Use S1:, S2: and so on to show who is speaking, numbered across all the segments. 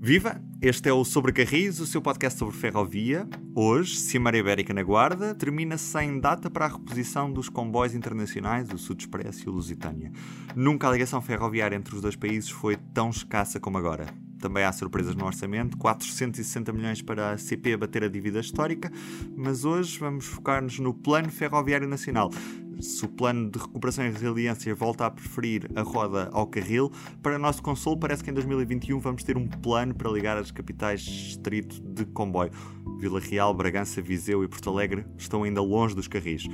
S1: Viva! Este é o Sobre Carris, o seu podcast sobre ferrovia. Hoje, Cimeira Ibérica na Guarda termina sem data para a reposição dos comboios internacionais, o Sud Express e o Lusitânia. Nunca a ligação ferroviária entre os dois países foi tão escassa como agora. Também há surpresas no orçamento, 460 milhões para a CP bater a dívida histórica, mas hoje vamos focar-nos no Plano Ferroviário Nacional se o plano de recuperação e resiliência volta a preferir a roda ao carril, para nosso consolo parece que em 2021 vamos ter um plano para ligar as capitais distrito de comboio. Vila Real, Bragança, Viseu e Porto Alegre estão ainda longe dos carris.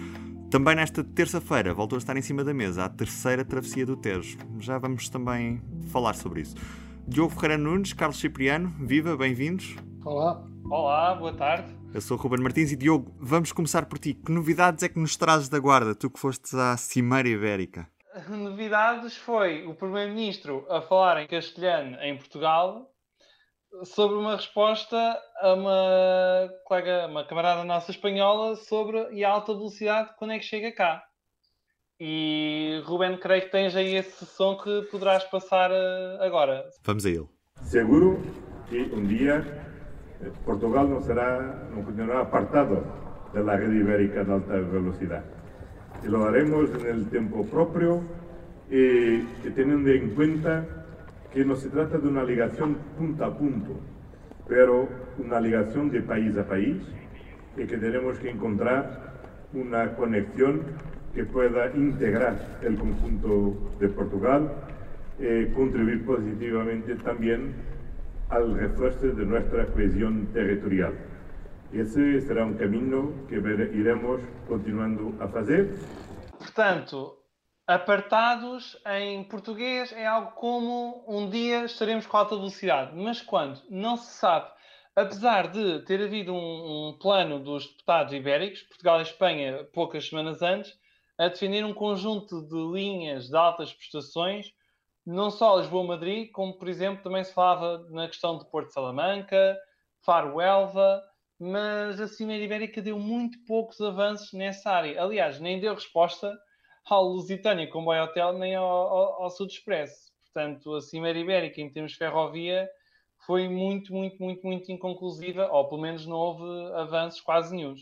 S1: Também nesta terça-feira voltou a estar em cima da mesa a terceira travessia do Tejo. Já vamos também falar sobre isso. Diogo Ferreira Nunes, Carlos Cipriano, viva, bem-vindos.
S2: Olá.
S3: Olá, boa tarde.
S1: Eu sou o Ruben Martins e Diogo, vamos começar por ti. Que novidades é que nos trazes da Guarda, tu que fostes à Cimeira Ibérica?
S3: Novidades foi o Primeiro-Ministro a falar em castelhano em Portugal sobre uma resposta a uma colega, uma camarada nossa espanhola sobre e a alta velocidade quando é que chega cá. E Ruben, creio que tens aí esse som que poderás passar eh, agora.
S1: Vamos a ele.
S4: Seguro que um dia Portugal no, será, no continuará apartado de la red ibérica de alta velocidad. Y lo haremos en el tiempo propio y, y teniendo en cuenta que no se trata de una ligación punto a punto, pero una ligación de país a país y que tenemos que encontrar una conexión que pueda integrar el conjunto de Portugal, y contribuir positivamente también al refuerzo de nuestra cohesión territorial. Esse será um caminho que iremos continuando a fazer.
S3: Portanto, apartados em português é algo como um dia estaremos com alta velocidade, mas quando? Não se sabe. Apesar de ter havido um, um plano dos deputados ibéricos, Portugal e Espanha, poucas semanas antes, a definir um conjunto de linhas de altas prestações não só Lisboa-Madrid, como por exemplo também se falava na questão de Porto Salamanca, Faro-Elva, mas a Cimeira Ibérica deu muito poucos avanços nessa área. Aliás, nem deu resposta ao Lusitânia Comboio Hotel nem ao, ao, ao Sud Express. Portanto, a Cimeira Ibérica, em termos de ferrovia, foi muito, muito, muito, muito inconclusiva, ou pelo menos não houve avanços quase nenhum.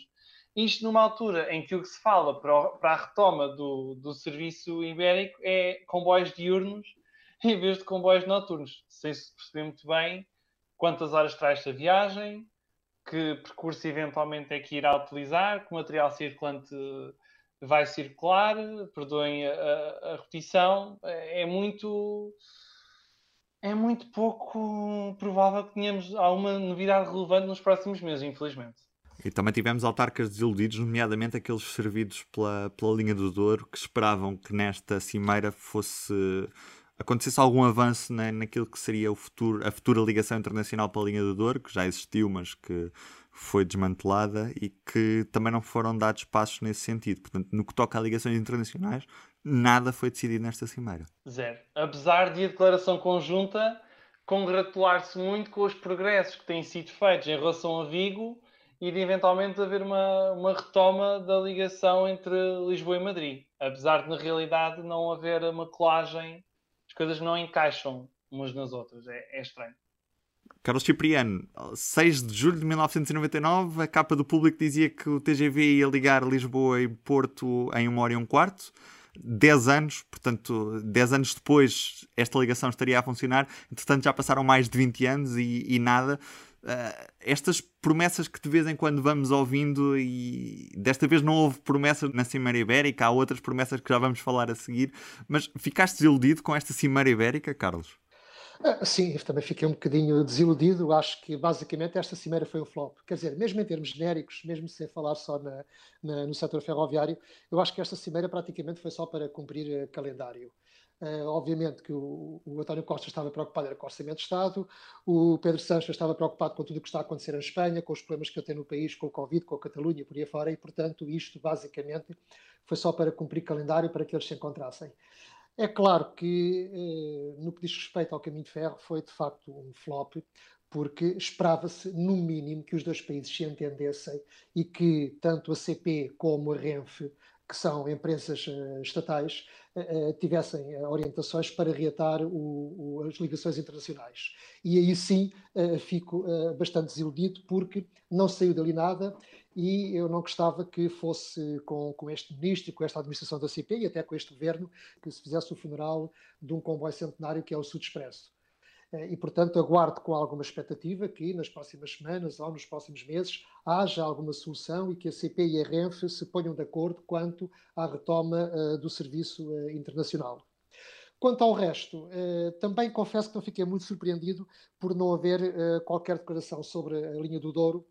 S3: Isto numa altura em que o que se fala para, a retoma do, do serviço ibérico é comboios diurnos em vez de comboios noturnos, sem se perceber muito bem quantas horas traz esta viagem, que percurso eventualmente é que irá utilizar, que material circulante vai circular, perdoem a, a, a repetição, é muito é muito pouco provável que tenhamos alguma novidade relevante nos próximos meses, infelizmente.
S1: E também tivemos autarcas desiludidos, nomeadamente aqueles servidos pela, pela linha do Douro, que esperavam que nesta cimeira fosse acontecesse algum avanço na, naquilo que seria o futuro, a futura ligação internacional para a linha do Douro, que já existiu, mas que foi desmantelada e que também não foram dados passos nesse sentido. Portanto, no que toca a ligações internacionais, nada foi decidido nesta cimeira.
S3: Zero. Apesar de a declaração conjunta congratular-se muito com os progressos que têm sido feitos em relação a Vigo e de eventualmente haver uma, uma retoma da ligação entre Lisboa e Madrid. Apesar de, na realidade, não haver uma colagem as coisas não encaixam umas nas outras. É, é estranho.
S1: Carlos Cipriano, 6 de julho de 1999, a capa do público dizia que o TGV ia ligar Lisboa e Porto em uma hora e um quarto. 10 anos, portanto, 10 anos depois esta ligação estaria a funcionar. Entretanto, já passaram mais de 20 anos e, e nada. Uh, estas promessas que de vez em quando vamos ouvindo, e desta vez não houve promessas na Cimeira Ibérica, há outras promessas que já vamos falar a seguir, mas ficaste desiludido com esta Cimeira Ibérica, Carlos?
S2: Uh, sim, também fiquei um bocadinho desiludido. Acho que basicamente esta cimeira foi um flop. Quer dizer, mesmo em termos genéricos, mesmo sem falar só na, na, no setor ferroviário, eu acho que esta cimeira praticamente foi só para cumprir uh, calendário. Uh, obviamente que o, o, António Costa estava preocupado era com o Orçamento de Estado, o Pedro Sanches estava preocupado com tudo o que está a acontecer em Espanha, com os problemas que tem no país, com o Covid, com a Catalunha, por aí fora, e portanto isto basicamente foi só para cumprir calendário para que eles se encontrassem. É claro que uh, no que diz respeito ao caminho de ferro foi de facto um flop, porque esperava-se, no mínimo, que os dois países se entendessem e que tanto a CP como a Renfe que são empresas estatais, tivessem orientações para reatar o, o, as ligações internacionais. E aí sim fico bastante desiludido, porque não saiu dali nada e eu não gostava que fosse com, com este ministro, com esta administração da CP e até com este governo, que se fizesse o funeral de um comboio centenário que é o Sud Expresso. Eh, e, portanto, aguardo com alguma expectativa que nas próximas semanas ou nos próximos meses haja alguma solução e que a CP e a RENF se ponham de acordo quanto à retoma uh, do serviço uh, internacional. Quanto ao resto, também confesso que não fiquei muito surpreendido por não haver qualquer declaração sobre a linha do Douro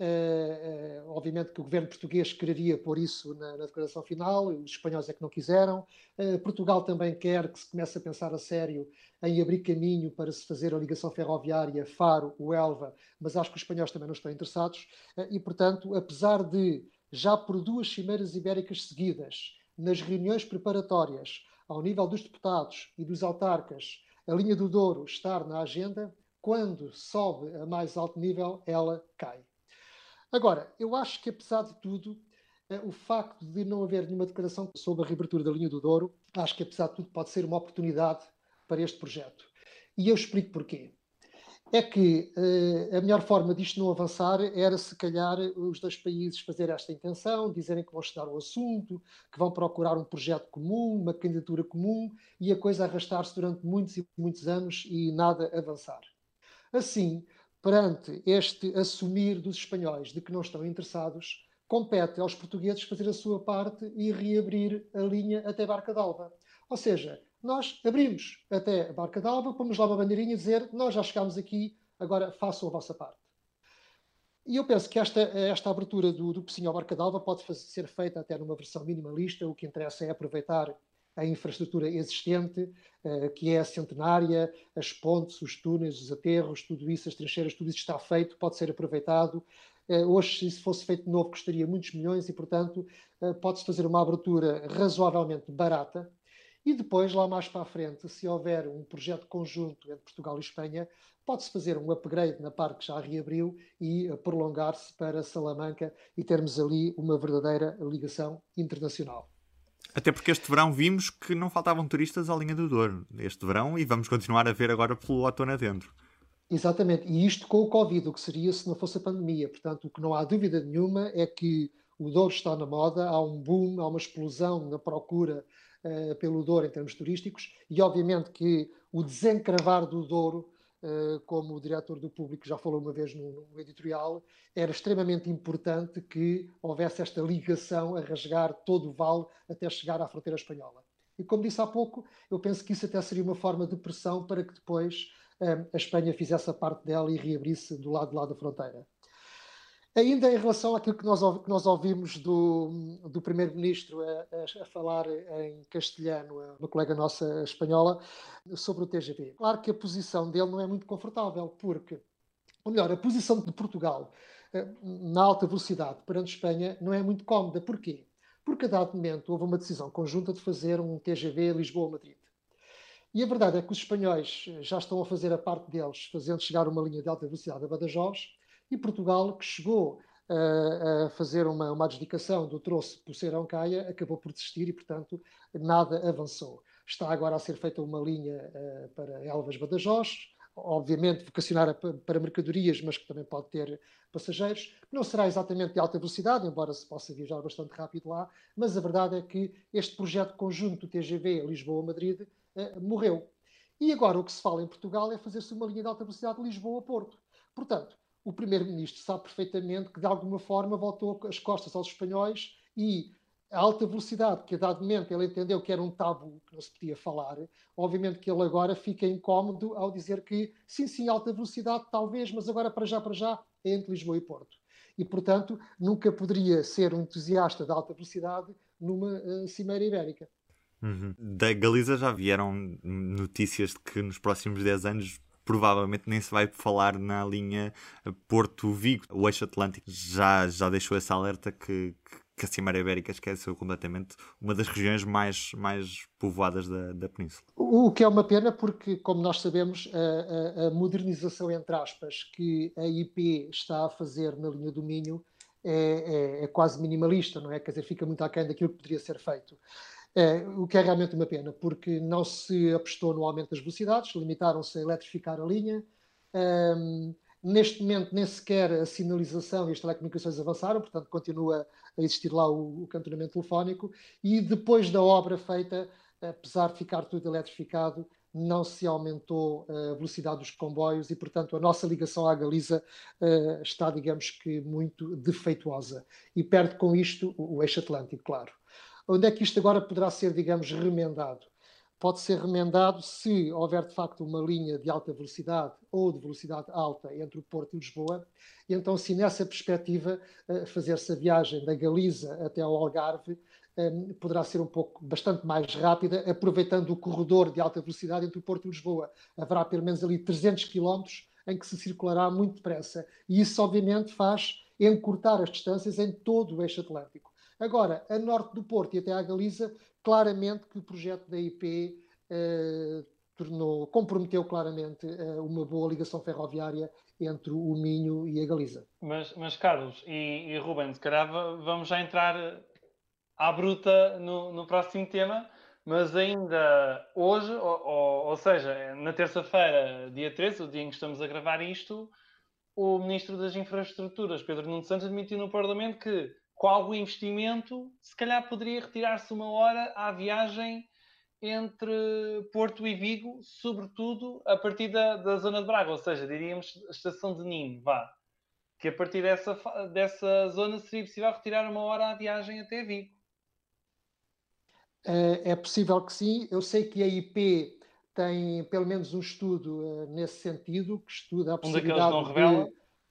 S2: Uh, uh, obviamente que o governo português quereria pôr isso na, na declaração final, os espanhóis é que não quiseram. Uh, Portugal também quer que se comece a pensar a sério em abrir caminho para se fazer a ligação ferroviária Faro-Elva, mas acho que os espanhóis também não estão interessados. e, portanto, apesar de já por duas cimeiras ibéricas seguidas, nas reuniões preparatórias, ao nível dos deputados e dos autarcas, a linha do Douro estar na agenda, quando sobe a mais alto nível, ela cai. Agora, eu acho que, apesar de tudo, eh, o facto de não haver nenhuma declaração sobre a reabertura da linha do Douro, acho que, apesar de tudo, pode ser uma oportunidade para este projeto. E eu explico porquê. É que uh, a melhor forma disto não avançar era, se calhar, os dois países fazer esta intenção, dizerem que vão estudar o assunto, que vão procurar um projeto comum, uma candidatura comum, e a coisa arrastar-se durante muitos e muitos anos e nada avançar. Assim, perante este assumir dos espanhóis de que não estão interessados, compete aos portugueses fazer a sua parte e reabrir a linha até Barca d'Alva. Ou seja, nós abrimos até Barca d'Alva, pomos lá uma bandeirinha e dizer nós já chegámos aqui, agora façam a vossa parte. E eu penso que esta, esta abertura do, do Pocinho ao Barca d'Alva pode fazer, ser feita até numa versão minimalista, o que interessa é aproveitar a infraestrutura existente, eh, que é a centenária, as pontes, os túneis, os aterros, tudo isso, as trincheiras, tudo isso está feito, pode ser aproveitado. Eh, hoje, se isso fosse feito de novo, custaria muitos milhões e, portanto, eh, pode-se fazer uma abertura razoavelmente barata. E depois, lá mais para a frente, se houver um projeto conjunto entre Portugal e Espanha, pode-se fazer um upgrade na parte que já reabriu e prolongar-se para Salamanca e termos ali uma verdadeira ligação internacional.
S1: Até porque este verão vimos que não faltavam turistas à linha do Douro. Este verão, e vamos continuar a ver agora pelo outono adentro.
S2: Exatamente, e isto com o Covid, o que seria se não fosse a pandemia. Portanto, o que não há dúvida nenhuma é que o Douro está na moda, há um boom, há uma explosão na procura uh, pelo Douro em termos turísticos, e obviamente que o desencravar do Douro como o diretor do público já falou uma vez no, no, editorial, era extremamente importante que houvesse esta ligação a rasgar todo o vale até chegar à fronteira espanhola. E como disse há pouco, eu penso que isso até seria uma forma de pressão para que depois um, a Espanha fizesse a parte dela e reabrisse do lado de lá da fronteira. Ainda em relação àquilo que nós, que nós ouvimos do, do Primeiro-Ministro a, a, falar em castelhano, uma colega nossa espanhola, sobre o TGV. Claro que a posição dele não é muito confortável, porque, ou melhor, a posição de Portugal eh, na alta velocidade perante Espanha não é muito cómoda. Porquê? Porque a dado momento houve uma decisão conjunta de fazer um TGV Lisboa-Madrid. E a verdade é que os espanhóis já estão a fazer a parte deles, fazendo chegar uma linha de alta velocidade a Badajoz, e Portugal, que chegou a, a fazer uma, uma adjudicação do troço Poceirão Caia, acabou por desistir e, portanto, nada avançou. Está agora a ser feita uma linha uh, para Elvas Badajoz, obviamente vocacionada para mercadorias, mas que também pode ter passageiros. Não será exatamente de alta velocidade, embora se possa viajar bastante rápido lá, mas a verdade é que este projeto conjunto TGV Lisboa-Madrid uh, morreu. E agora o que se fala em Portugal é fazer-se uma linha de alta velocidade Lisboa-Porto. Portanto, o primeiro-ministro sabe perfeitamente que, de alguma forma, voltou as costas aos espanhóis e a alta velocidade, que a dado momento ele entendeu que era um tabu que não se podia falar, obviamente que ele agora fica incómodo ao dizer que sim, sim, alta velocidade, talvez, mas agora para já, para já, é entre Lisboa e Porto. E, portanto, nunca poderia ser um entusiasta da alta velocidade numa uh, cimeira ibérica.
S1: Uhum. Da Galiza já vieram notícias de que nos próximos 10 anos provavelmente nem se vai falar na linha Porto-Vigo. O eixo Atlântico já, já deixou essa alerta que, que a Cimeira Ibérica esqueceu completamente uma das regiões mais, mais povoadas da, da Península.
S2: O que é uma pena porque, como nós sabemos, a, a, a modernização, entre aspas, que a IP está a fazer na linha do Minho é, é, é, quase minimalista, não é? Quer dizer, fica muito aquém daquilo que poderia ser feito. É, o que é realmente uma pena, porque não se apostou no aumento das velocidades, limitaram-se a eletrificar a linha. Neste momento, nem sequer a sinalização e as telecomunicações avançaram, portanto, continua a existir lá o, o cantonamento telefónico. E depois da obra feita, apesar de ficar tudo eletrificado, não se aumentou a velocidade dos comboios e, portanto, a nossa ligação à Galiza uh, está, digamos que, muito defeituosa. E perde com isto o eixo Atlântico, claro. Onde é que isto agora poderá ser, digamos, remendado? Pode ser remendado se houver de facto uma linha de alta velocidade ou de velocidade alta entre o Porto e Lisboa, e então, se nessa perspectiva uh, fazer-se a viagem da Galiza até ao Algarve, um, poderá ser um pouco bastante mais rápida, aproveitando o corredor de alta velocidade entre o Porto e Lisboa. Haverá pelo menos ali 300 km em que se circulará muito depressa. E isso, obviamente, faz encurtar as distâncias em todo o eixo Atlântico. Agora, a norte do Porto e até à Galiza, claramente que o projeto da IP eh, tornou, comprometeu claramente eh, uma boa ligação ferroviária entre o Minho e a Galiza.
S3: Mas, mas Carlos e, e Rubens, se calhar vamos já entrar à bruta no, no próximo tema, mas ainda hoje, ou, ou, ou seja, na terça-feira, dia 13, o dia em que estamos a gravar isto, o Ministro das Infraestruturas, Pedro Nuno Santos, admitiu no Parlamento que, com algum investimento, se calhar poderia retirar-se uma hora à viagem entre Porto e Vigo, sobretudo a partir da, da zona de Braga, ou seja, diríamos a estação de Ninho, vá. Que a partir dessa, dessa zona seria possível retirar uma hora à viagem até Vigo.
S2: É possível que sim. Eu sei que a IP tem pelo menos um estudo uh, nesse sentido, que estuda a possibilidade um de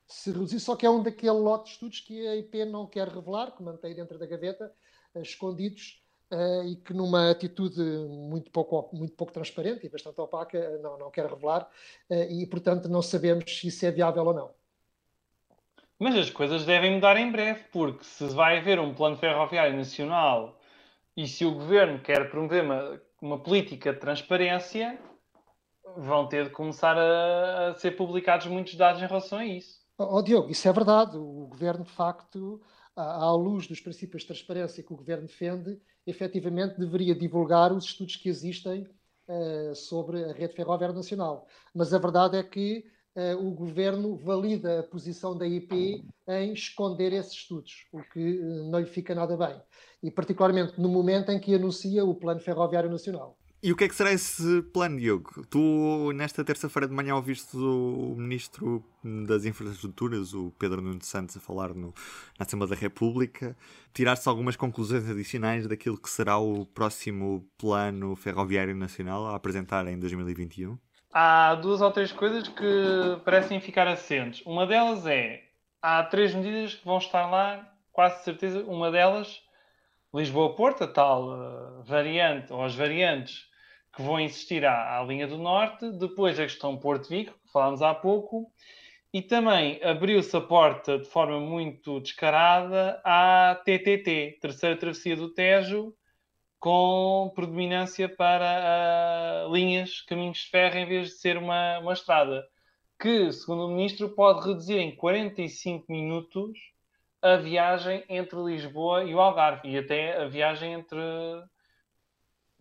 S2: se reduzir, só que é um daquele lote de estudos que a IP não quer revelar, que mantém dentro da gaveta, uh, escondidos, uh, e que numa atitude muito pouco, muito pouco transparente e bastante opaca, não, não quer revelar, e portanto não sabemos se isso é viável ou não.
S3: Mas as coisas devem mudar em breve, porque se vai haver um plano ferroviário nacional e se o governo quer promover uma, uma política de transparência, vão ter de começar a, a, ser publicados muitos dados em relação a isso.
S2: Oh, Diogo, isso é verdade. O governo, de facto, à, luz dos princípios de transparência que o governo defende, efetivamente deveria divulgar os estudos que existem uh, sobre a rede ferroviária nacional. Mas a verdade é que uh, o governo valida a posição da IP em esconder esses estudos, o que uh, não lhe fica nada bem. E particularmente no momento em que anuncia o Plano Ferroviário Nacional.
S1: E o que é que será esse plano, Diogo? Tu, nesta terça-feira de manhã, ouviste o Ministro das Infraestruturas, o Pedro Nuno Santos, a falar no, na Assembleia da República. Tiraste algumas conclusões adicionais daquilo que será o próximo Plano Ferroviário Nacional a apresentar em 2021?
S3: há duas ou três coisas que parecem ficar assentes. Uma delas é, há três medidas que vão estar lá, quase certeza, uma delas, Lisboa-Porto, a tal uh, variante, ou as variantes que vão existir à, à, linha do Norte, depois a questão Porto-Vigo, que falámos há pouco, e também abriu-se a porta de forma muito descarada à TTT, Terceira Travessia do Tejo, com predominância para uh, linhas, caminhos de ferro, em vez de ser uma, uma estrada, que, segundo o ministro, pode reduzir em 45 minutos a viagem entre Lisboa e o Algarve e até a viagem entre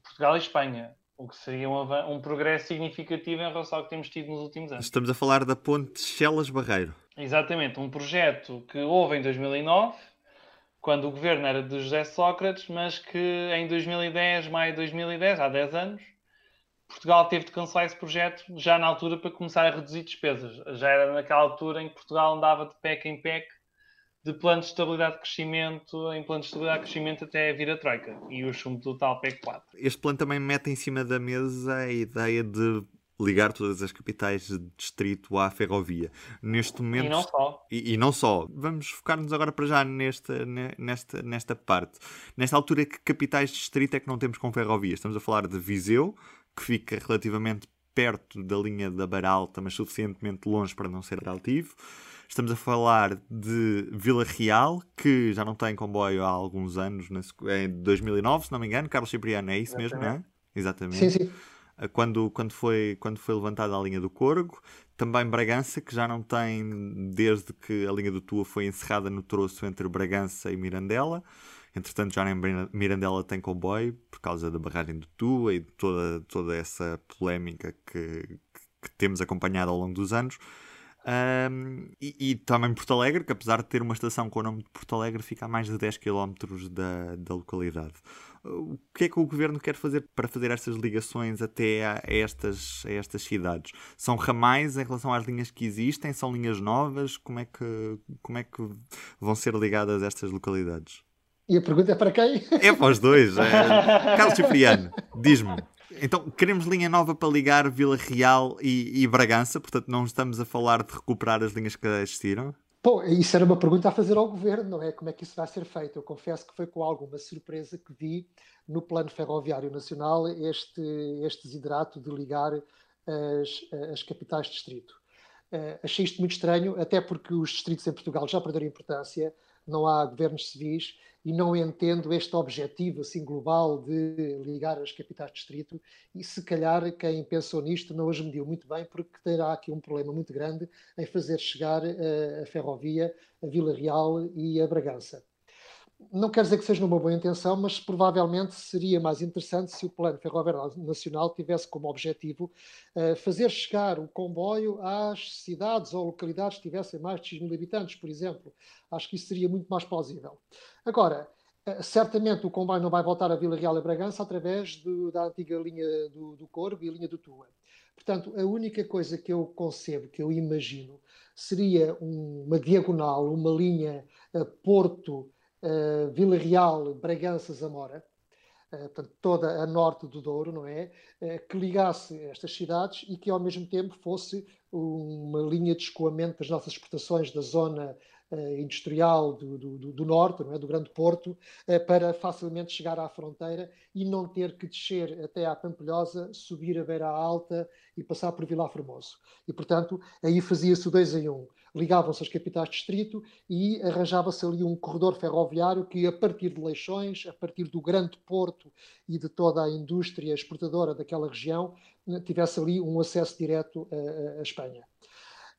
S3: Portugal e Espanha, o que seria um, um progresso significativo em relação ao que temos tido nos últimos anos.
S1: Estamos a falar da ponte Chelas-Barreiro.
S3: Exatamente, um projeto que houve em 2009 quando o governo era de José Sócrates, mas que em 2010, maio de 2010, há 10 anos, Portugal teve de cancelar esse projeto já na altura para começar a reduzir despesas. Já era naquela altura em que Portugal andava de PEC em PEC de plano de estabilidade de crescimento em plano de estabilidade de crescimento até vir a Troika e o chumbo total PEC 4.
S1: Este plano também mete em cima da mesa a ideia de ligar todas as capitais de distrito à ferrovia. Neste momento. E
S3: não só.
S1: E, e não só. Vamos focar-nos agora para já nesta, nesta, nesta parte. Nesta altura, que capitais de distrito é que não temos com ferrovia? Estamos a falar de Viseu, que fica relativamente perto da linha da Baralta, mas suficientemente longe para não ser altivo. Estamos a falar de Vila Real, que já não tem comboio há alguns anos, em 2009, se não me engano. Carlos Cipriano, é isso Exatamente. mesmo, não é?
S2: Exatamente. Sim, sim.
S1: quando, quando, foi, quando foi levantada a linha do Corgo. Também Bragança, que já não tem, desde que a linha do Tua foi encerrada no troço entre Bragança e Mirandela. Entretanto, já nem Mirandela tem comboio, por causa da barragem do Tua e de toda, toda essa polémica que, que, temos acompanhado ao longo dos anos. Um, e, e, também Porto Alegre, que apesar de ter uma estação com o nome de Porto Alegre, fica a mais de 10 km da, da localidade. O que é que o governo quer fazer para fazer estas ligações até a, estas, a estas cidades? São ramais em relação às linhas que existem? São linhas novas? Como é que, como é que vão ser ligadas estas localidades?
S2: E a pergunta é para quem?
S1: É para os dois. É... Carlos Cipriano, diz-me. Então, queremos linha nova para ligar Vila Real e, e, Bragança, portanto, não estamos a falar de recuperar as linhas que existiram?
S2: Bom, isso era uma pergunta a fazer ao governo, não é? Como é que isso vai ser feito? Eu confesso que foi com alguma surpresa que vi no Plano Ferroviário Nacional este, este desidrato de ligar as, as capitais de distrito. Uh, achei isto muito estranho, até porque os distritos em Portugal já perderam importância, não há governos civis e não entendo este objetivo assim global de ligar as capitais de distrito. E se calhar quem pensou nisto não as mediu muito bem porque terá aqui um problema muito grande em fazer chegar a, a ferrovia a Vila Real e a Bragança não quer dizer que seja uma boa intenção, mas provavelmente seria mais interessante se o Plano Ferroviário Nacional tivesse como objetivo uh, fazer chegar o comboio às cidades ou localidades que tivessem mais de X mil habitantes, por exemplo. Acho que isso seria muito mais plausível. Agora, uh, certamente o comboio não vai voltar a Vila Real e Bragança através do, da antiga linha do, do Corvo e linha do Tua. Portanto, a única coisa que eu concebo, que eu imagino, seria um, uma diagonal, uma linha uh, Porto uh, Vila Real, Bragança, Zamora, uh, portanto, toda a norte do Douro, não é? Uh, que ligasse estas cidades e que ao mesmo tempo fosse uma linha de escoamento das nossas exportações da zona industrial do, do, do, norte, não é? do Grande Porto, para facilmente chegar à fronteira e não ter que descer até à Pampilhosa, subir a Beira Alta e passar por Vila Formoso. E, portanto, aí fazia-se o dois em um ligavam-se as capitais de distrito e arranjava-se ali um corredor ferroviário que, a partir de Leixões, a partir do grande porto e de toda a indústria exportadora daquela região, tivesse ali um acesso direto à, Espanha.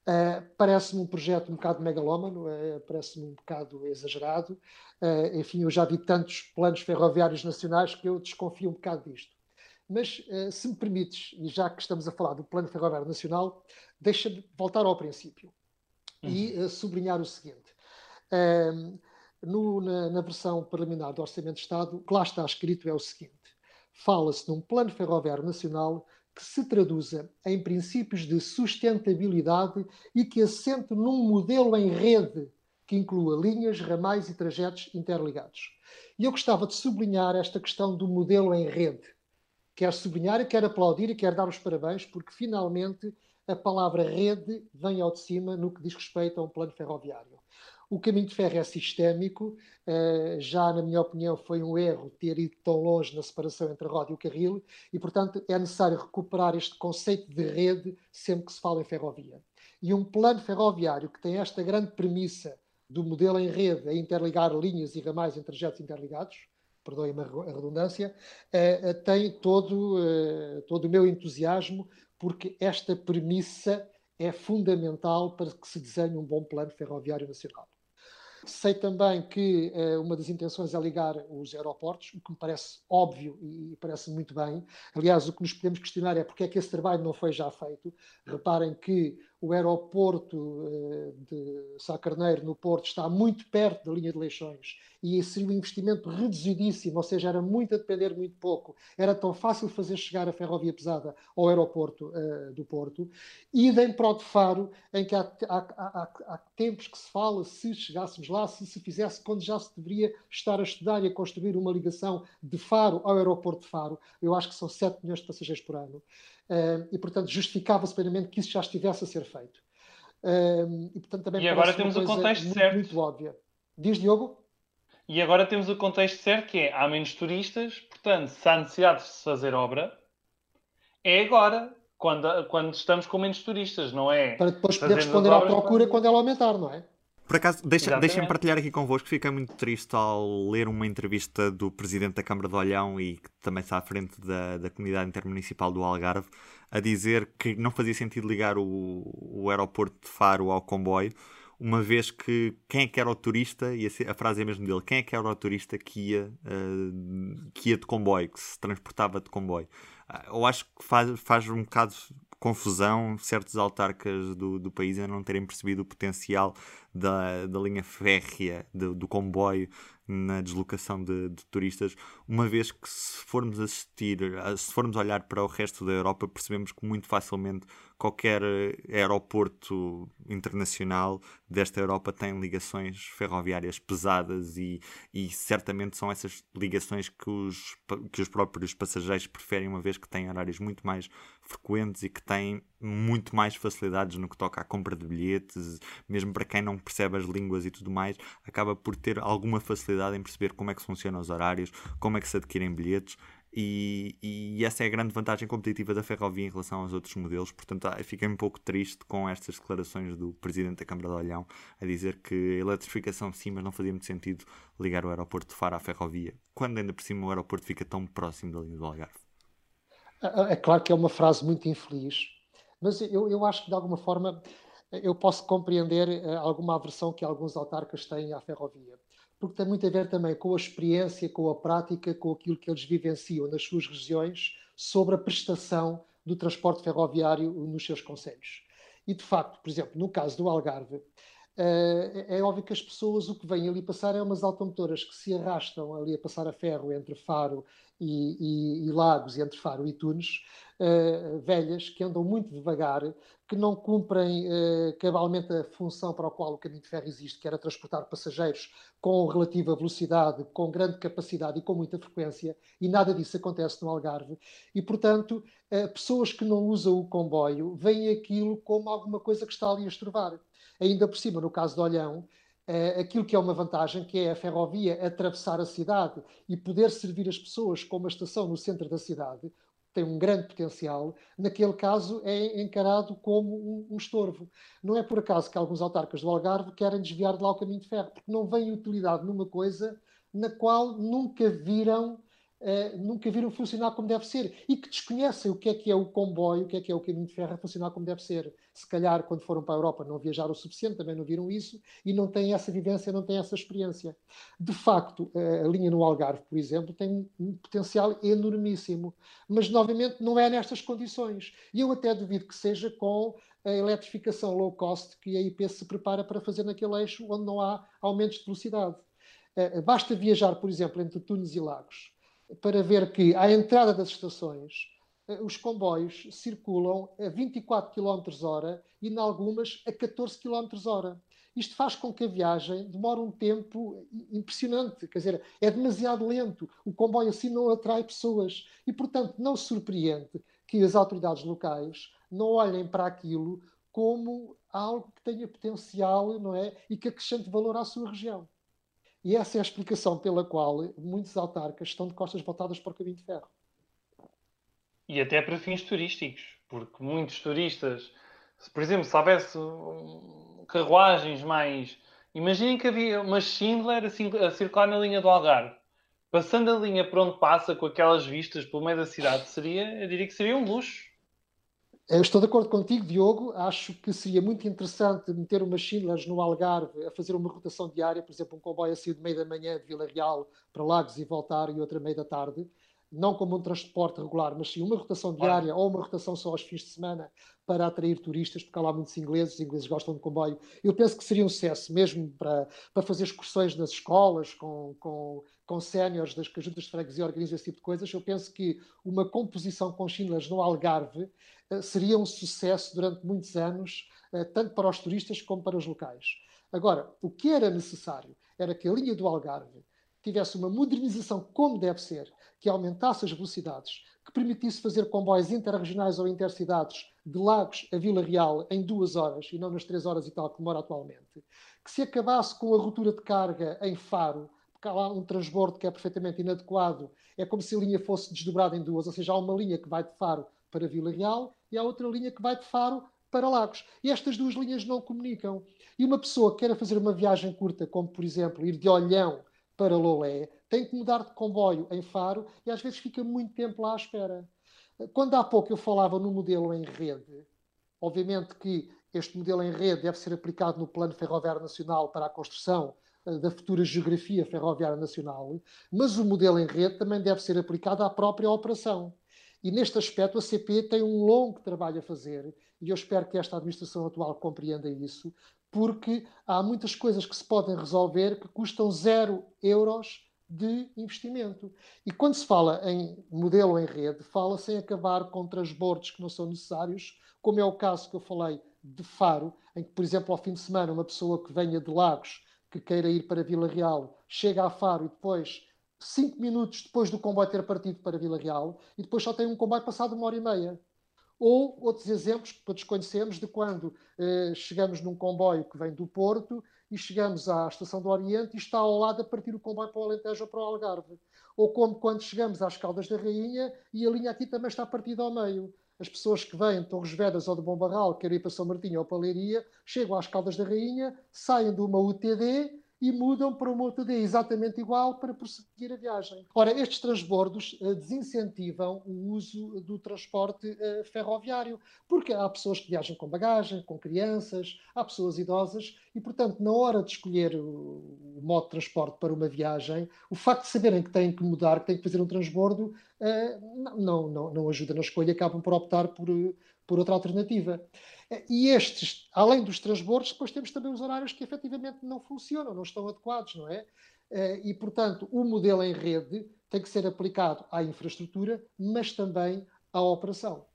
S2: Uh, parece-me um projeto um bocado megalómano, uh, parece-me um bocado exagerado. Uh, enfim, eu já vi tantos planos ferroviários nacionais que eu desconfio um bocado disto. Mas, se me permites, e já que estamos a falar do Plano Ferroviário Nacional, deixa-me voltar ao princípio e uh, sublinhar o seguinte. no, na, na, versão preliminar do Orçamento de Estado, o que lá está escrito é o seguinte: fala-se de um plano ferroviário nacional que se traduza em princípios de sustentabilidade e que assente num modelo em rede que inclua linhas, ramais e trajetos interligados. E eu gostava de sublinhar esta questão do modelo em rede. Quero sublinhar quero aplaudir e quero dar os parabéns, porque finalmente a palavra rede vem ao de cima no que diz respeito a um plano ferroviário. O caminho de ferro é sistémico, eh, já na minha opinião foi um erro ter ido tão longe na separação entre a roda e o carril e, portanto, é necessário recuperar este conceito de rede sempre que se fala em ferrovia. E um plano ferroviário que tem esta grande premissa do modelo em rede a interligar linhas e ramais em trajetos interligados, perdoem-me a redundância, eh, eh, tem todo, todo o meu entusiasmo porque esta premissa é fundamental para que se desenhe um bom plano ferroviário nacional. Sei também que eh, uma das intenções é ligar os aeroportos, o que me parece óbvio e, parece muito bem. Aliás, o que nos podemos questionar é porque é que esse trabalho não foi já feito. Reparem que o aeroporto eh, de Sá Carneiro, no Porto, está muito perto da linha de Leixões e seria um investimento reduzidíssimo, ou seja, era muito a depender muito pouco. Era tão fácil fazer chegar a ferrovia pesada ao aeroporto uh, do Porto. Idem para o de Faro, em que há, há, há, há, tempos que se fala, se chegássemos lá, se se fizesse, quando já se deveria estar a estudar e a construir uma ligação de Faro ao aeroporto de Faro. Eu acho que são 7 milhões de passageiros por ano e, portanto, justificava-se plenamente que isso já estivesse a ser feito.
S3: e, portanto, também e agora temos o contexto
S2: muito,
S3: certo.
S2: Muito óbvia. Diz, Diogo?
S3: E agora temos o contexto certo, que é, há menos turistas, portanto, se há necessidade de se fazer obra, é agora, quando, quando estamos com menos turistas, não é?
S2: Para depois poder responder à procura quando ela aumentar, não é?
S1: Por acaso, deixa, deixem-me partilhar aqui convosco, fiquei muito triste ao ler uma entrevista do Presidente da Câmara de Olhão e que também está à frente da, da Comunidade Intermunicipal do Algarve, a dizer que não fazia sentido ligar o, o aeroporto de Faro ao comboio, uma vez que quem é que era o turista, e a, frase é mesmo dele, quem é que era o turista que ia, uh, que ia de comboio, que se transportava de comboio. Uh, eu acho que faz, faz um bocado confusão certos autarcas do, do país ainda não terem percebido o potencial da, da linha férrea, do, do comboio na deslocação de, de, turistas, uma vez que se formos assistir, se formos olhar para o resto da Europa, percebemos que muito facilmente qualquer aeroporto internacional desta Europa tem ligações ferroviárias pesadas e, e certamente são essas ligações que os, que os próprios passageiros preferem, uma vez que têm horários muito mais frequentes e que têm muito mais facilidades no que toca à compra de bilhetes, mesmo para quem não percebe as línguas e tudo mais, acaba por ter alguma facilidade em perceber como é que funcionam os horários, como é que se adquirem bilhetes. E, e essa é a grande vantagem competitiva da ferrovia em relação aos outros modelos. Portanto, ah, fiquei um pouco triste com estas declarações do Presidente da Câmara de Olhão a dizer que a eletrificação sim, mas não fazia muito sentido ligar o aeroporto de Faro à ferrovia, quando ainda por cima o aeroporto fica tão próximo da linha do Algarve.
S2: É, é claro que é uma frase muito infeliz, mas eu, eu acho que de alguma forma eu posso compreender uh, alguma aversão que alguns autarcas têm à ferrovia, porque tem muito a ver também com a experiência, com a prática, com aquilo que eles vivenciam nas suas regiões sobre a prestação do transporte ferroviário nos seus conselhos. E de facto, por exemplo, no caso do Algarve, uh, é óbvio que as pessoas o que vêm ali passar é umas automotoras que se arrastam ali a passar a ferro entre Faro e, e, e Lagos, entre Faro e Tunes, uh, velhas que andam muito devagar, que não cumprem uh, cabalmente a função para a qual o caminho de ferro existe, que era transportar passageiros com relativa velocidade, com grande capacidade e com muita frequência, e nada disso acontece no Algarve. E, portanto, uh, pessoas que não usam o comboio veem aquilo como alguma coisa que está ali a estrovar. Ainda por cima, no caso de Olhão, uh, aquilo que é uma vantagem, que é a ferrovia atravessar a cidade e poder servir as pessoas com uma estação no centro da cidade, tem um grande potencial, naquele caso é encarado como um, um, estorvo. Não é por acaso que alguns autarcas do Algarve querem desviar de lá o caminho de ferro, porque não vem utilidade numa coisa na qual nunca viram uh, nunca viram funcionar como deve ser e que desconhecem o que é que é o comboio, o que é que é o caminho de ferro a funcionar como deve ser. Se calhar, quando foram para a Europa, não viajaram o suficiente, também não viram isso e não têm essa vivência, não têm essa experiência. De facto, a linha no Algarve, por exemplo, tem um potencial enormíssimo, mas, novamente, não é nestas condições. E eu até duvido que seja com a eletrificação low cost que a IP se prepara para fazer naquele eixo onde não há aumentos de velocidade. Eh, basta viajar, por exemplo, entre Tunes e Lagos para ver que, à entrada das estações, eh, os comboios circulam a 24 km hora e, em algumas, a 14 km hora. Isto faz com que a viagem demore um tempo impressionante, quer dizer, é demasiado lento. O comboio assim não atrai pessoas e, portanto, não surpreende que as autoridades locais não olhem para aquilo como algo que tenha potencial, não é, e que acrescente valor à sua região. E essa é a explicação pela qual muitos autarcas estão de costas voltadas para o caminho de ferro.
S3: E até para fins turísticos, porque muitos turistas, por exemplo, se houvesse carruagens mais. Imaginem que havia uma Schindler a circular na linha do Algarve. Passando a linha por onde passa, com aquelas vistas pelo meio da cidade, seria, eu diria que seria um luxo.
S2: Eu estou de acordo contigo, Diogo. Acho que seria muito interessante meter umas Schindlers no Algarve a fazer uma rotação diária, por exemplo, um comboio a sair de meio da manhã de Vila Real para Lagos e voltar e outra meio da tarde. Não como um transporte regular, mas sim uma rotação diária ou uma rotação só aos fins de semana para atrair turistas, porque há lá muitos ingleses, os ingleses gostam de comboio. Eu penso que seria um sucesso mesmo para, para fazer excursões nas escolas, com, com, com séniores das juntas de freguesia organizam esse tipo de coisas. Eu penso que uma composição com Schindlers no Algarve eh, seria um sucesso durante muitos anos, eh, tanto para os turistas como para os locais. Agora, o que era necessário era que a linha do Algarve tivesse uma modernização como deve ser, que aumentasse as velocidades, que permitisse fazer comboios interregionais ou intercidades de Lagos a Vila Real em duas horas e não nas três horas e tal que demora atualmente, que se acabasse com a ruptura de carga em Faro, porque há lá um transbordo que é perfeitamente inadequado, é como se a linha fosse desdobrada em duas, ou seja, há uma linha que vai de Faro para Vila Real e há outra linha que vai de Faro para Lagos. E estas duas linhas não comunicam. E uma pessoa que queira fazer uma viagem curta, como por exemplo ir de Olhão para Lolé, tem que mudar de comboio em Faro e às vezes fica muito tempo lá à espera. Quando há pouco eu falava no modelo em rede, obviamente que este modelo em rede deve ser aplicado no Plano Ferroviário Nacional para a construção eh, da futura geografia ferroviária nacional, mas o modelo em rede também deve ser aplicado à própria operação. E neste aspecto a CP tem um longo trabalho a fazer e eu espero que esta administração atual compreenda isso, porque há muitas coisas que se podem resolver que custam zero euros de investimento. E quando se fala em modelo em rede, fala-se em acabar com transbordos que não são necessários, como é o caso que eu falei de Faro, em que, por exemplo, ao fim de semana, uma pessoa que venha de Lagos, que queira ir para Vila Real, chega a Faro e depois, cinco minutos depois do comboio ter partido para Vila Real, e depois só tem um comboio passado uma hora e meia. Ou outros exemplos que todos conhecemos de quando eh, chegamos num comboio que vem do Porto e chegamos à Estação do Oriente e está ao lado a partir o comboio para o Alentejo ou para o Algarve. Ou como quando chegamos às Caldas da Rainha e a linha aqui também está partida ao meio. As pessoas que vêm de Torres Vedras ou de Bom Barral, querem ir para São Martinho ou para Leiria, chegam às Caldas da Rainha, saem de uma UTD e mudam para uma outra exatamente igual para prosseguir a viagem. Ora, estes transbordos uh, desincentivam o uso do transporte uh, ferroviário, porque há pessoas que viajam com bagagem, com crianças, há pessoas idosas e, portanto, na hora de escolher o, modo de transporte para uma viagem, o facto de saberem que têm que mudar, que têm que fazer um transbordo, uh, não, não, não ajuda na escolha, acabam por optar por, por outra alternativa. E estes, além dos transbordos, depois temos também os horários que efetivamente não funcionam, não estão adequados, não é? Eh, e, portanto, o modelo em rede tem que ser aplicado à infraestrutura, mas também à operação.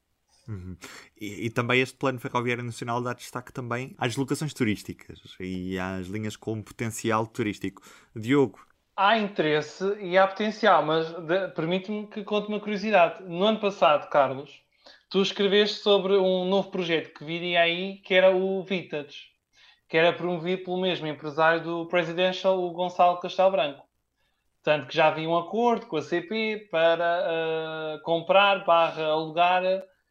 S1: Uhum. E, e, também este Plano Ferroviário Nacional dá destaque também às locações turísticas e às linhas com potencial turístico. Diogo.
S3: Há interesse e há potencial, mas permite-me que conte uma curiosidade. No ano passado, Carlos, tu escreveste sobre um novo projeto que viria aí, que era o Vintage, que era promovido pelo mesmo empresário do Presidential, o Gonçalo Castelo Branco. Tanto que já havia um acordo com a CP para uh, comprar barra alugar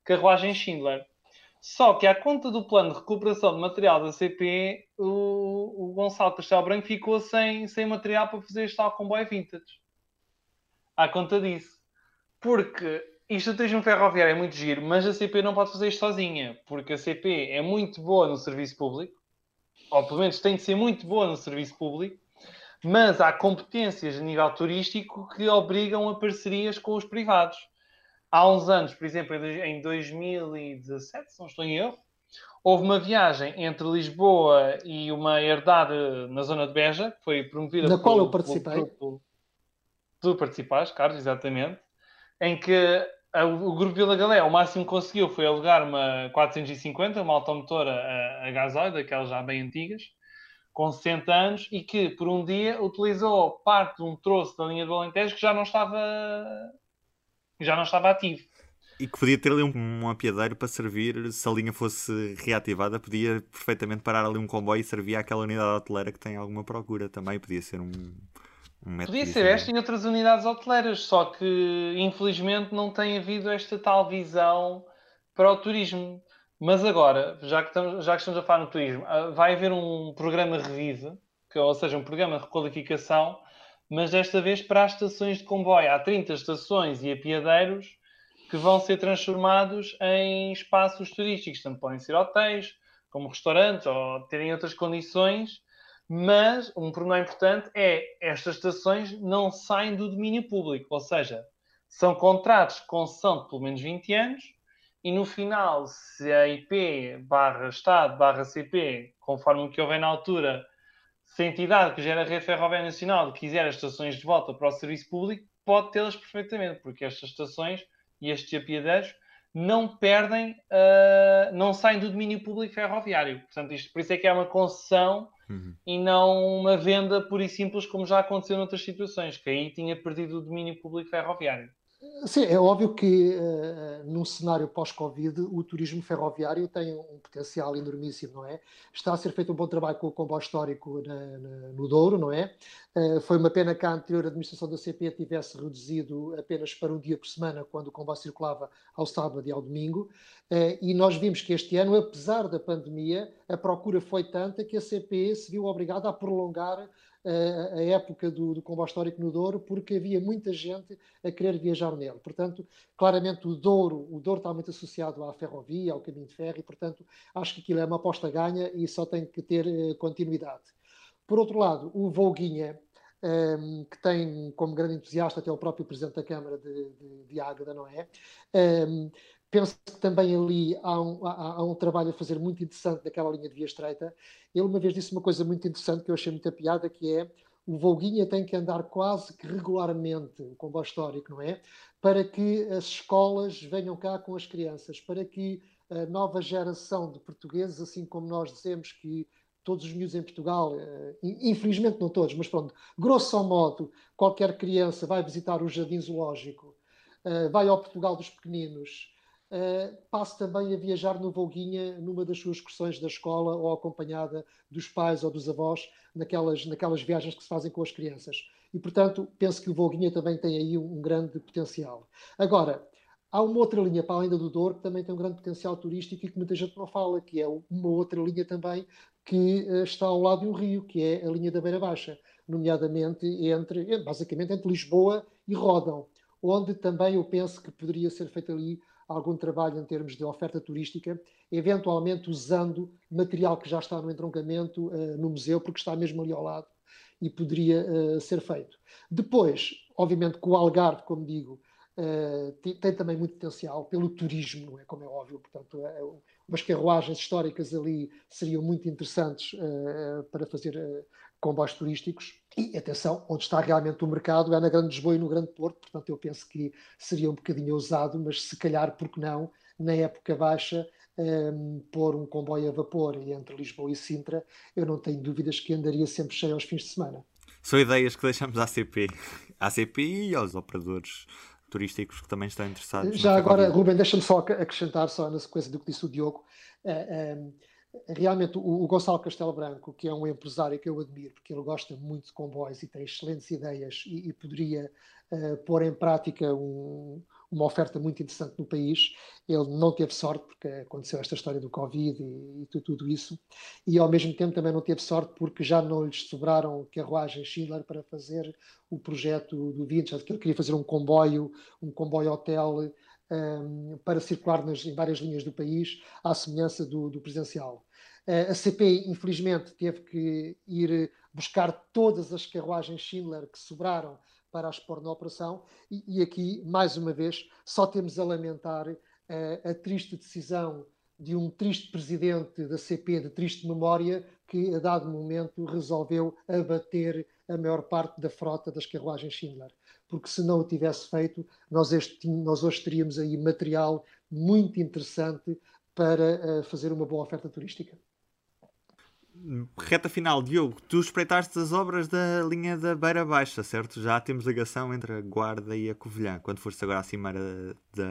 S3: carruagem Schindler. Só que à conta do plano de recuperação de material da CP, o, o Gonçalo Castelo Branco ficou sem, sem material para fazer este tal comboio vintage. À conta disso. Porque isto o turismo ferroviário é muito giro, mas a CP não pode fazer isto sozinha, porque a CP é muito boa no serviço público, ou pelo menos tem de ser muito boa no serviço público, mas há competências a nível turístico que obrigam a parcerias com os privados. Há uns anos, por exemplo, em 2017, se não estou em erro, houve uma viagem entre Lisboa e uma herdade na zona de Beja, que foi promovida
S2: Na qual eu participei.
S3: tu participaste, Carlos, exatamente. Em que o Grupo Vila Galé, o máximo que conseguiu foi alugar uma 450, uma automotora a, a gasóleo, daquelas já bem antigas, com 60 anos, e que por um dia utilizou parte de um troço da linha do Alentejo que já não estava, já não estava ativo.
S1: E que podia ter ali um, um apiadeiro para servir, se a linha fosse reativada, podia perfeitamente parar ali um comboio e servir àquela unidade hoteleira que tem alguma procura também. Podia ser um,
S3: um Podia ser esta e outras unidades hoteleiras, só que infelizmente não tem havido esta tal visão para o turismo. Mas agora, já que estamos, já que estamos a falar no turismo, ah, vai haver um programa Revive, que, ou seja, um programa de requalificação, mas desta vez para as estações de comboio. Há 30 estações e apiadeiros que vão ser transformados em espaços turísticos. Tanto podem ser hotéis, como restaurantes, ou terem outras condições mas um pormenor importante é estas estações não saem do domínio público, ou seja, são contratos com concessão de pelo menos 20 anos e no final, se a IP barra Estado barra CP, conforme o que houver na altura, se a entidade que gera a rede ferroviária nacional quiser as estações de volta para o serviço público, pode tê-las perfeitamente, porque estas estações e estes apiadeiros não perdem, uh, não saem do domínio público ferroviário. Portanto, isto, por isso é que é uma concessão uhum. e não uma venda pura e simples, como já aconteceu noutras situações, que aí tinha perdido o domínio público ferroviário.
S2: Sim, é óbvio que uh, num cenário pós-Covid o turismo ferroviário tem um potencial enormíssimo, não é? Está a ser feito um bom trabalho com o comboio histórico na, na, no Douro, não é? Uh, foi uma pena que a anterior administração da CP tivesse reduzido apenas para um dia por semana, quando o comboio circulava ao sábado e ao domingo. Uh, e nós vimos que este ano, apesar da pandemia, a procura foi tanta que a CP se viu obrigada a prolongar a, época do, do comboio histórico no Douro, porque havia muita gente a querer viajar nele. Portanto, claramente o Douro, o Douro está muito associado à ferrovia, ao caminho de ferro, e portanto acho que aquilo é uma aposta ganha e só tem que ter uh, continuidade. Por outro lado, o Volguinha, um, ehm, que tem como grande entusiasta até o próprio Presidente da Câmara de, de, de Águeda, não é? Um, ehm, penso que também ali há um, há, há um, trabalho a fazer muito interessante daquela linha de via estreita. Ele uma vez disse uma coisa muito interessante que eu achei muita piada, que é o Volguinha tem que andar quase que regularmente, o comboio histórico, não é? Para que as escolas venham cá com as crianças, para que a nova geração de portugueses, assim como nós dizemos que todos os miúdos em Portugal, eh, infelizmente não todos, mas pronto, grosso modo, qualquer criança vai visitar o Jardim Zoológico, eh, vai ao Portugal dos Pequeninos, uh, passe também a viajar no Volguinha numa das suas excursões da escola ou acompanhada dos pais ou dos avós naquelas, naquelas viagens que se fazem com as crianças. E, portanto, penso que o Volguinha também tem aí um, um grande potencial. Agora, há uma outra linha para além do Douro que também tem um grande potencial turístico e que muita gente não fala, que é uma outra linha também que uh, está ao lado de um rio, que é a linha da Beira Baixa, nomeadamente entre, basicamente entre Lisboa e Rodão, onde também eu penso que poderia ser feito ali algum trabalho em termos de oferta turística, eventualmente usando material que já está no entroncamento uh, no museu, porque está mesmo ali ao lado e poderia uh, ser feito. Depois, obviamente, que o Algarve, como digo, uh, tem, tem, também muito potencial pelo turismo, não é? Como é óbvio, portanto, é umas carruagens históricas ali seriam muito interessantes para fazer comboios turísticos. E atenção, onde está realmente o mercado é na Grande Lisboa e no Grande Porto, portanto eu penso que seria um bocadinho ousado, mas se calhar, porque não, na época baixa, um, pôr um comboio a vapor entre Lisboa e Sintra, eu não tenho dúvidas que andaria sempre cheio aos fins de semana.
S1: São ideias que deixamos à CP, à CP e aos operadores turísticos que também estão interessados.
S2: Já agora, Ruben, deixa-me só acrescentar só na sequência do que disse o Diogo. Uh, um, realmente o, o, Gonçalo Castelo Branco, que é um empresário que eu admiro, porque ele gosta muito de comboios e tem excelentes ideias e, e poderia uh, pôr em prática um, uma oferta muito interessante no país. Ele não teve sorte porque aconteceu esta história do Covid e, e tudo, tudo, isso, e ao mesmo tempo também não teve sorte porque já não lhes sobraram carruagens Schindler para fazer o projeto do Vinci, que ele queria fazer um comboio, um comboio hotel um, para circular nas, em várias linhas do país, à semelhança do, do presencial. Uh, a CP, infelizmente, teve que ir buscar todas as carruagens Schindler que sobraram para as pôr na operação, e, e, aqui, mais uma vez, só temos a lamentar uh, a triste decisão de um triste presidente da CP, de triste memória, que a dado momento resolveu abater a maior parte da frota das carruagens Schindler porque se não o tivesse feito, nós, este, nós hoje teríamos aí material muito interessante para uh, fazer uma boa oferta turística.
S1: Reta final, Diogo, tu espreitaste as obras da linha da Beira Baixa, certo? Já temos ligação entre a Guarda e a Covilhã, quando foste agora à Cimeira da,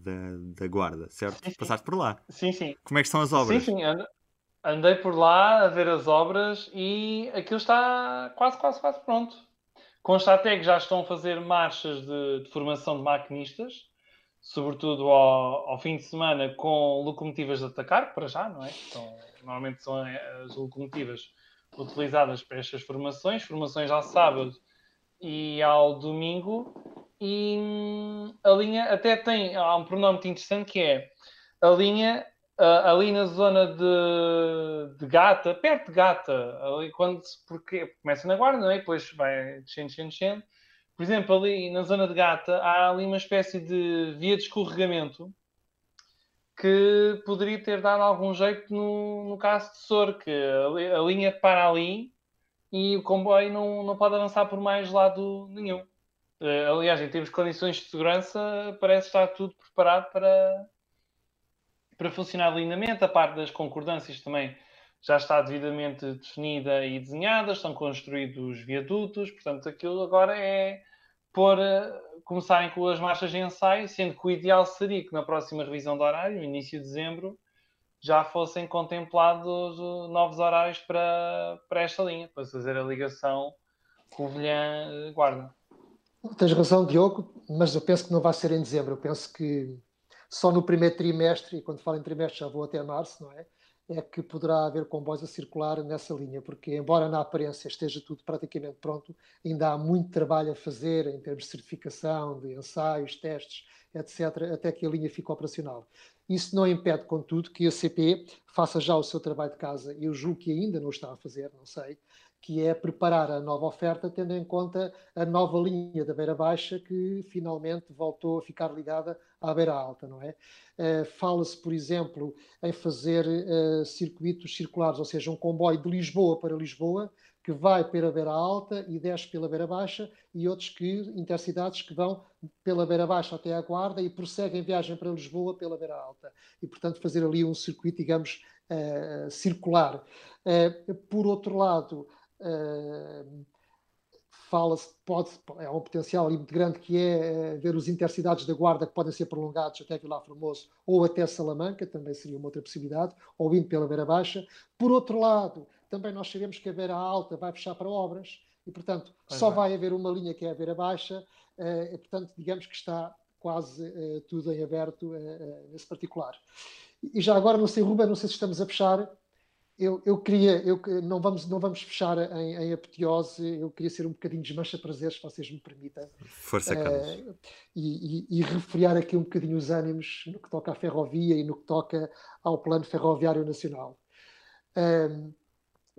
S1: da, da Guarda, certo? Sim, sim. Passaste por lá.
S3: Sim, sim.
S1: Como é que estão as obras?
S3: Sim, sim. Andei por lá a ver as obras e aquilo está quase, quase, quase pronto. Consta até que já estão a fazer marchas de, de formação de maquinistas, sobretudo ao, ao, fim de semana, com locomotivas de atacar, para já, não é? Então, normalmente são as locomotivas utilizadas para estas formações, formações ao sábado e ao domingo. E hum, a linha até tem há um pronome muito interessante que é a linha uh, ali na zona de, de, Gata, perto de Gata, ali quando porque começa na Guarda, não é? depois vai descendo, descendo, descendo. Por exemplo, ali na zona de Gata há ali uma espécie de via de escorregamento que poderia ter dado algum jeito no, no caso de Sor, que a, a, linha para ali e o comboio não, não pode avançar por mais lado nenhum. Uh, aliás, em termos de condições de segurança, parece estar tudo preparado para, para funcionar lindamente. A parte das concordâncias também já está devidamente definida e desenhada, estão construídos viadutos, portanto, aquilo agora é por uh, começarem com as marchas de ensaio, sendo que o ideal seria que na próxima revisão de horário, no início de dezembro, já fossem contemplados uh, novos horários para, para esta linha, para fazer a ligação Covilhã-Guarda.
S2: Tens razão, Diogo, mas eu penso que não vai ser em dezembro. Eu penso que só no primeiro trimestre, e quando falo em trimestre já vou até março, não é? É que poderá haver comboios a circular nessa linha, porque embora na aparência esteja tudo praticamente pronto, ainda há muito trabalho a fazer em termos de certificação, de ensaios, testes, etc., até que a linha fique operacional. Isso não impede, contudo, que a CP faça já o seu trabalho de casa. Eu julgo que ainda não está a fazer, não sei, que é preparar a nova oferta tendo em conta a nova linha da Beira Baixa que finalmente voltou a ficar ligada à Beira Alta, não é? Uh, Fala-se, por exemplo, em fazer uh, circuitos circulares, ou seja, um comboio de Lisboa para Lisboa, que vai pela Beira Alta e desce pela Beira Baixa, e outros que, intercidades que vão pela Beira Baixa até a Guarda e prosseguem viagem para Lisboa pela Beira Alta. E, portanto, fazer ali um circuito, digamos, uh, circular. por outro lado, fala-se, pode, é um potencial muito grande que é ver os intercidades da Guarda que podem ser prolongados até Vila Formoso ou até Salamanca, também seria uma outra possibilidade, ou indo pela Beira Baixa. Por outro lado, também nós sabemos que a Beira Alta vai fechar para obras e, portanto, pois só é. vai haver uma linha que é a Beira Baixa, e, portanto, digamos que está quase uh, tudo em aberto nesse particular. E já agora, não sei, Ruben, não sei se estamos a fechar, eu, eu queria, eu, não, vamos, não vamos fechar em, em apoteose, eu queria ser um bocadinho desmancha prazeres, se vocês me permitem.
S1: Força, Carlos. Uh,
S2: e, e, e, refriar aqui um bocadinho os ânimos no que toca à ferrovia e no que toca ao plano ferroviário nacional. Uh,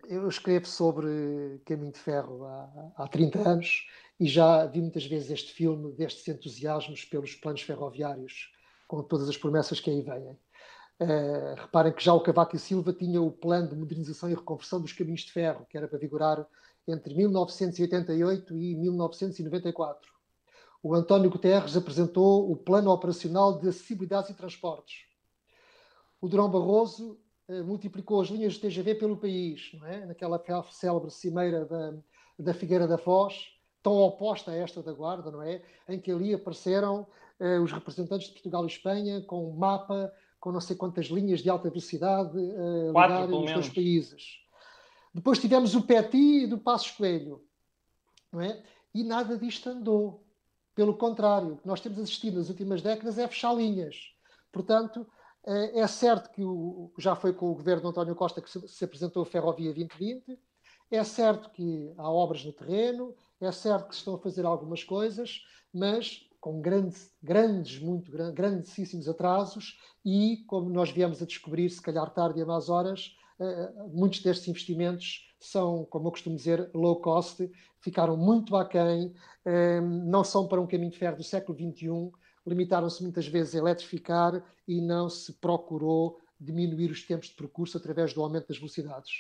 S2: eu escrevo sobre Caminho de Ferro há, há 30 anos e já vi muitas vezes este filme destes entusiasmos pelos planos ferroviários, com todas as promessas que aí vêm. Uh, reparem que já o Cavaco e Silva tinha o plano de modernização e reconversão dos caminhos de ferro, que era para vigorar entre 1988 e 1994. O António Guterres apresentou o Plano Operacional de Acessibilidades e Transportes. O Durão Barroso uh, multiplicou as linhas de TGV pelo país, não é? naquela célebre cimeira da, da Figueira da Foz, tão oposta a esta da Guarda, não é? Em que ali apareceram uh, os representantes de Portugal e Espanha com um mapa com não sei quantas linhas de alta velocidade uh, ligarem os dois países. Depois tivemos o PETI do Passos Coelho, não é? E nada disto andou. Pelo contrário, o que nós temos assistido nas últimas décadas é fechar linhas. Portanto, eh, é certo que o, já foi com o governo de António Costa que se, se apresentou a Ferrovia 2020, é certo que há obras no terreno, é certo que se estão a fazer algumas coisas, mas com grandes, grandes, muito grandíssimos atrasos e, como nós viemos a descobrir, se calhar tarde e a más horas, eh, muitos destes investimentos são, como eu costumo dizer, low cost, ficaram muito aquém, eh, não são para um caminho de ferro do século XXI, limitaram-se muitas vezes a eletrificar e não se procurou diminuir os tempos de percurso através do aumento das velocidades.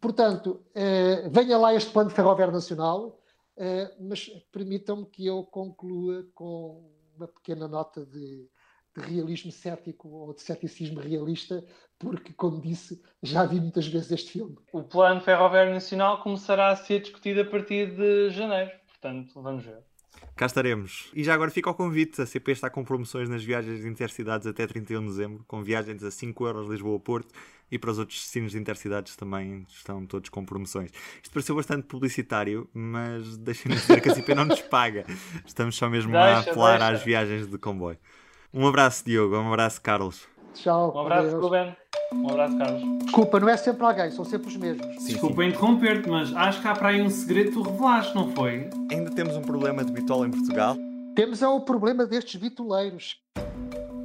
S2: Portanto, eh, venha lá este plano ferroviário nacional, Uh, mas permitam-me que eu conclua com uma pequena nota de, de, realismo cético ou de ceticismo realista, porque, como disse, já vi muitas vezes este filme.
S3: O Plano Ferroviário Nacional começará a ser discutido a partir de janeiro, portanto, vamos ver.
S1: Cá estaremos. E já agora fica o convite: a CP está com promoções nas viagens intercidades até 31 de dezembro, com viagens a 5 euros Lisboa-Porto e para os outros destinos de intercidades também estão todos com promoções. Isto pareceu bastante publicitário, mas deixem-me dizer que a CP não nos paga. Estamos só mesmo deixa, a apelar deixa. às viagens de comboio. Um abraço, Diogo. Um abraço, Carlos.
S2: Tchau.
S3: Um abraço, Ruben. Um abraço, Carlos.
S2: Desculpa, não é sempre alguém, são sempre os mesmos.
S3: Sim, Desculpa interromper-te, mas acho que há para aí um segredo que tu revelaste, não foi?
S1: Ainda temos um problema de bitola em Portugal?
S2: Temos é o problema destes bitoleiros.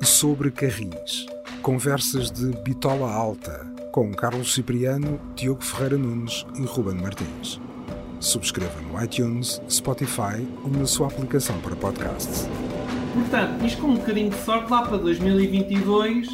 S5: Sobre Carris. Conversas de Bitola Alta, com Carlos Cipriano, Diogo Ferreira Nunes e Ruben Martins. Subscreva no iTunes, Spotify ou na sua aplicação para podcasts.
S3: Portanto, isto com um bocadinho de sorte, lá para 2022